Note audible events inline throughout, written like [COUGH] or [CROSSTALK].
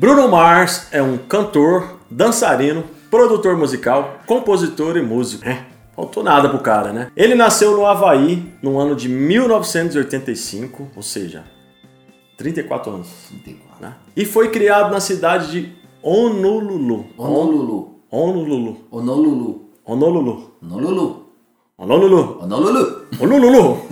Bruno Mars é um cantor, dançarino, produtor musical, compositor e músico. É, faltou nada pro cara, né? Ele nasceu no Havaí no ano de 1985, ou seja, 34 anos. 34. né? E foi criado na cidade de Honolulu. Honolulu. Honolulu. Honolulu. Honolulu. Honolulu. Honolulu. Honolulu. Honolulu.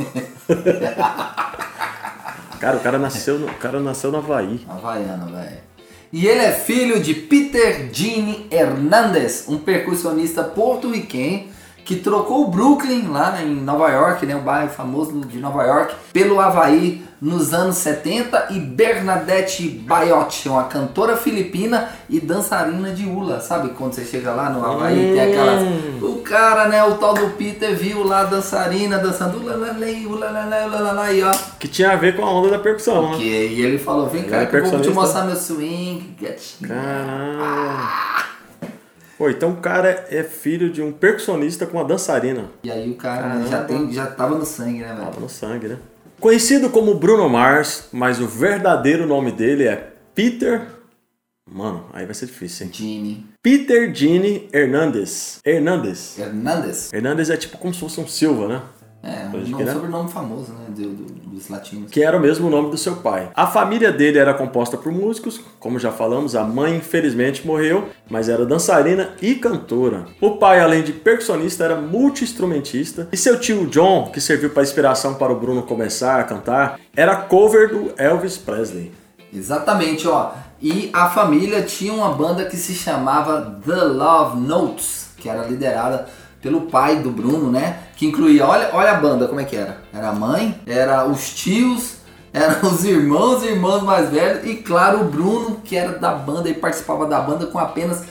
[LAUGHS] cara, o cara nasceu no, o cara nasceu no Havaí. Havaiano, velho. E ele é filho de Peter Gene Hernandez, um percussionista porto-riquenho que trocou o Brooklyn, lá em Nova York, né, o bairro famoso de Nova York, pelo Havaí nos anos 70 e Bernadette Bayotte, uma cantora filipina e dançarina de hula. Sabe quando você chega lá no Havaí, tem aquelas... O cara, né, o tal do Peter viu lá a dançarina dançando ulalala, ulalala, e ó... Que tinha a ver com a onda da percussão, né? e ele falou, vem cá é que eu vou te mostrar meu swing, gatinho. Caralho. Pô, então o cara é filho de um percussionista com uma dançarina. E aí o cara já, tem, já tava no sangue, né, Tava velho? no sangue, né? Conhecido como Bruno Mars, mas o verdadeiro nome dele é Peter. Mano, aí vai ser difícil, hein? Gene Peter Gene Hernandez. Hernandez. Hernandez. Hernandez é tipo como se fosse um Silva, né? É, um crer. sobrenome famoso, né, do, do- dos latinos. Que era o mesmo nome do seu pai. A família dele era composta por músicos, como já falamos, a mãe infelizmente morreu, mas era dançarina e cantora. O pai, além de percussionista, era multi-instrumentista. E seu tio John, que serviu para inspiração para o Bruno começar a cantar, era cover do Elvis Presley. Exatamente, ó. E a família tinha uma banda que se chamava The Love Notes, que era liderada pelo pai do Bruno, né? Que incluía, olha, olha a banda como é que era. Era a mãe, era os tios, eram [LAUGHS] os irmãos e irmãs mais velhos e claro, o Bruno, que era da banda e participava da banda com apenas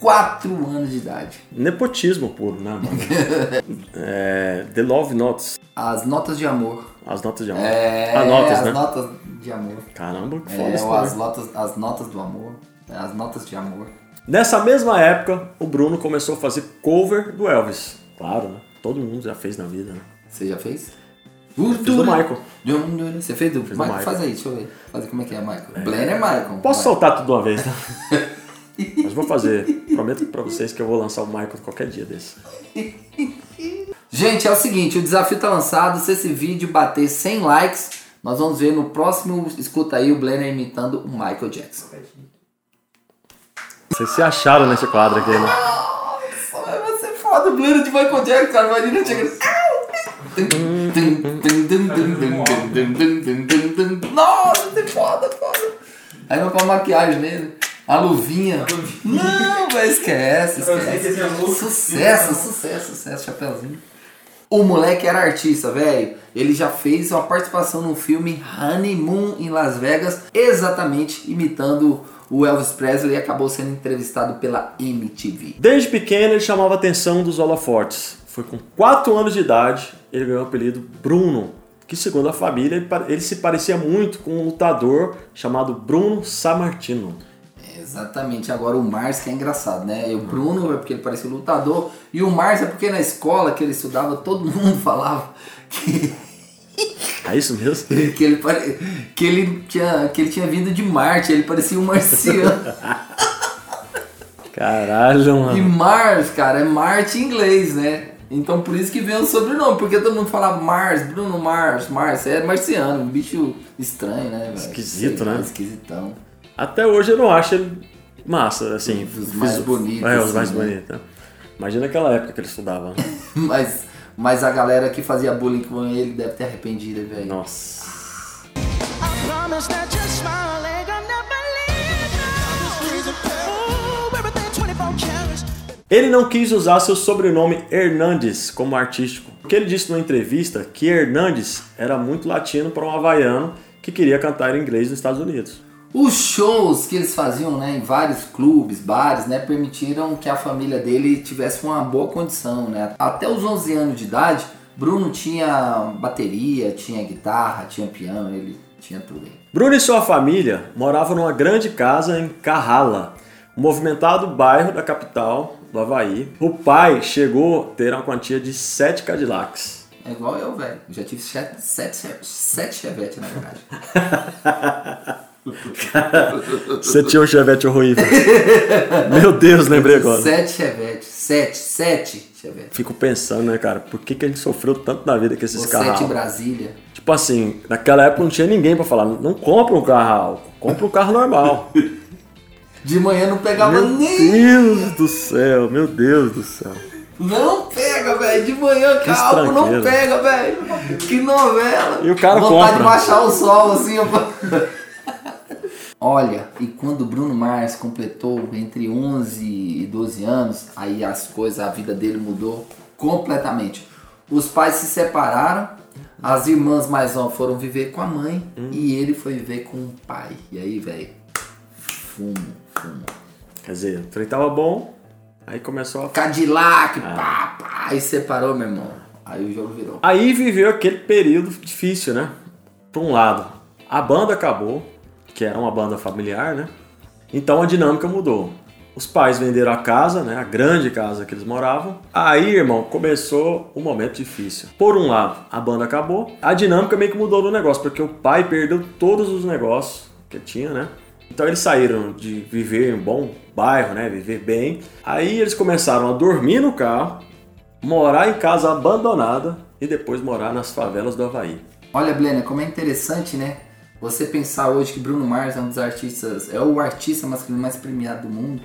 4 anos de idade. Nepotismo puro, né, [LAUGHS] é, The Love Notes. As notas de amor. As notas de amor. É, as notas, as né? notas de amor. Caramba, que foda É, isso as notas, as notas do amor. É, As notas de amor. Nessa mesma época, o Bruno começou a fazer cover do Elvis. Claro, né? Todo mundo já fez na vida, né? Você já fez? Fiz do Michael. Você fez do do Michael? Michael. Faz aí, deixa eu ver. Como é que é, Michael. Blenner é Michael. Posso soltar tudo de uma vez, né? [LAUGHS] Mas vou fazer. Prometo pra vocês que eu vou lançar o Michael qualquer dia desse. Gente, é o seguinte, o desafio tá lançado. Se esse vídeo bater 100 likes, nós vamos ver no próximo Escuta aí o Blenner imitando o Michael Jackson. Vocês se acharam nesse quadro aqui, né? Nossa, vai ser foda o Blenner de Michael Jackson, cara. Imagina chegando... Nossa, ser foda, foda. Aí vai pra maquiagem nele. A luvinha. Não, velho, esquece, esquece. Sucesso, sucesso, sucesso, chapeuzinho. O moleque era artista, velho. Ele já fez uma participação no filme Honeymoon em Las Vegas, exatamente imitando o Elvis Presley e acabou sendo entrevistado pela MTV. Desde pequeno ele chamava a atenção dos holofortes. Foi com 4 anos de idade ele ganhou o apelido Bruno, que segundo a família ele se parecia muito com um lutador chamado Bruno Sammartino. Exatamente, agora o Mars que é engraçado, né? E o Bruno é porque ele parecia lutador, e o Mars é porque na escola que ele estudava todo mundo [LAUGHS] falava que, [LAUGHS] É isso mesmo? [LAUGHS] que, ele, pare- que, ele, tinha, que ele tinha vindo de Marte, ele parecia um marciano. Caralho, E mano. Mars, cara, é Marte em inglês, né? Então por isso que vem o sobrenome, porque todo mundo fala Mars, Bruno Mars, Mars, é marciano, um bicho estranho, né? velho? Esquisito, Sei né? Esquisitão. Até hoje eu não acho ele massa, assim. Os mais bonitos, É, os assim, mais né? bonitos. né? Imagina aquela época que ele estudava. né? [LAUGHS] Mas, mas a galera que fazia bullying com ele deve ter arrependido, velho. Nossa. I promise that your smile ain't gonna never leave me. Ooh, everything 24 carats. Ele não quis usar seu sobrenome Hernandes como artístico, porque ele disse numa entrevista que Hernandes era muito latino para um havaiano que queria cantar em inglês nos Estados Unidos. Os shows que eles faziam né, em vários clubes, bares, né, permitiram que a família dele tivesse uma boa condição. Né? Até os 11 anos de idade, Bruno tinha bateria, tinha guitarra, tinha piano, ele tinha tudo aí. Bruno e sua família moravam numa grande casa em Carrala, um movimentado bairro da capital do Havaí. O pai chegou a ter uma quantia de sete Cadillacs. É igual eu, velho. Já tive sete, sete, sete chevette, na verdade. [LAUGHS] [LAUGHS] Você tinha um chevette horrível. Meu Deus, lembrei agora. Sete Chevette. Sete, sete Chevette. Fico pensando, né, cara, por que, que ele sofreu tanto na vida com esses carros? sete Brasília. Tipo assim, naquela época não tinha ninguém pra falar, não compra um carro álcool, compra um carro normal. [LAUGHS] De manhã não pegava meu nem. Deus do céu, meu Deus do céu. Não pega, velho. De manhã, calma, não pega, velho. Que novela. E o cara Vontade de compra. baixar o sol, assim, ó. [LAUGHS] Olha, e quando o Bruno Mars completou entre 11 e 12 anos, aí as coisas, a vida dele mudou completamente. Os pais se separaram, as irmãs mais novas foram viver com a mãe Hum. e ele foi viver com o pai. E aí, velho, fumo, fumo. Quer dizer, o trem tava bom, aí começou a. Cadillac, Ah. pá, pá, aí separou, meu irmão. Aí o jogo virou. Aí viveu aquele período difícil, né? Por um lado, a banda acabou, que era uma banda familiar, né? Então a dinâmica mudou. Os pais venderam a casa, né? A grande casa que eles moravam. Aí, irmão, começou um momento difícil. Por um lado, a banda acabou. A dinâmica meio que mudou no negócio, porque o pai perdeu todos os negócios que tinha, né? Então eles saíram de viver em um bom bairro, né? Viver bem. Aí eles começaram a dormir no carro, morar em casa abandonada e depois morar nas favelas do Havaí. Olha, Blena, como é interessante, né? Você pensar hoje que Bruno Mars é um dos artistas, é o artista masculino mais premiado do mundo.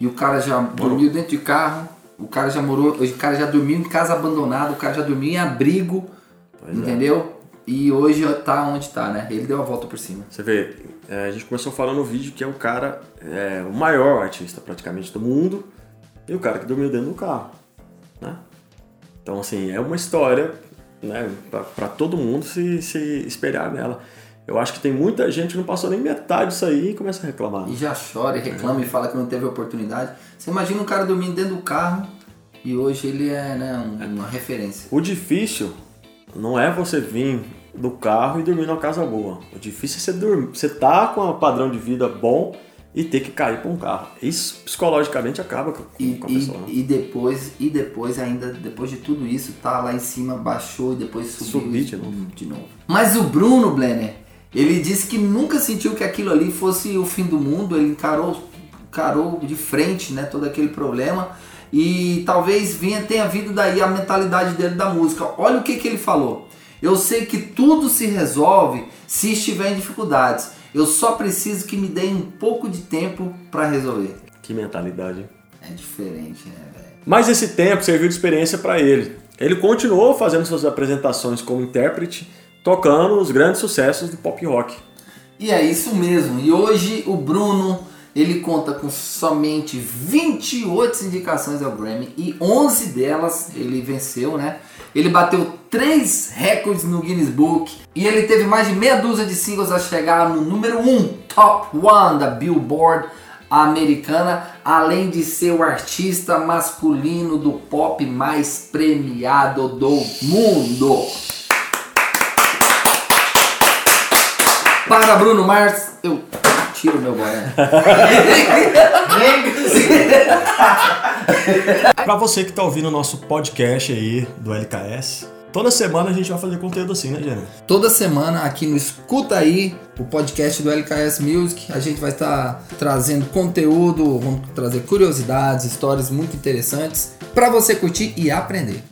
E o cara já dormiu dentro de carro, o cara já morou, o cara já dormiu em casa abandonada, o cara já dormiu em abrigo, Pois é. entendeu? E hoje tá onde tá, né? Ele deu a volta por cima. Você vê, é, a gente começou falando no vídeo que é o cara, é, o maior artista praticamente do mundo e o cara que dormiu dentro do carro, né? Então, assim, é uma história, né, pra, pra todo mundo se, se espelhar nela. Eu acho que tem muita gente que não passou nem metade disso aí e começa a reclamar. E já chora e reclama e fala que não teve oportunidade. Você imagina um cara dormindo dentro do carro e hoje ele é né, um- uma referência. O difícil não é você vir do carro e dormir numa casa boa. O difícil é você dormir. Você tá com um padrão de vida bom e ter que cair para um carro. Isso psicologicamente acaba com, E, com a pessoa. né? e, e depois, e depois ainda, depois de tudo isso, tá lá em cima, baixou e depois subiu Subir e- de novo. de novo. Mas o Bruno Blenner, ele disse que nunca sentiu que aquilo ali fosse o fim do mundo, ele encarou, encarou de frente né, todo aquele problema e talvez vinha, tenha vindo daí a mentalidade dele da música. Olha o que, que ele falou. Eu sei que tudo se resolve se estiver em dificuldades. Eu só preciso que me deem um pouco de tempo para resolver. Que mentalidade. É diferente, né, velho? Mas esse tempo serviu de experiência para ele. Ele continuou fazendo suas apresentações como intérprete, tocando os grandes sucessos do pop rock. E é isso mesmo. E hoje o Bruno, ele conta com somente 28 indicações ao Grammy e 11 delas ele venceu, né? Ele bateu três recordes no Guinness Book e ele teve mais de meia dúzia de singles a chegar no número 1, Top 1 da Billboard americana, além de ser o artista masculino do pop mais premiado do mundo. Para Bruno Mars, eu tiro meu boné. [LAUGHS] Para você que tá ouvindo o nosso podcast aí do LKS, toda semana a gente vai fazer conteúdo assim, né, Jânio? Toda semana aqui no Escuta Aí, o podcast do LKS Music, a gente vai estar trazendo conteúdo, vamos trazer curiosidades, histórias muito interessantes para você curtir e aprender.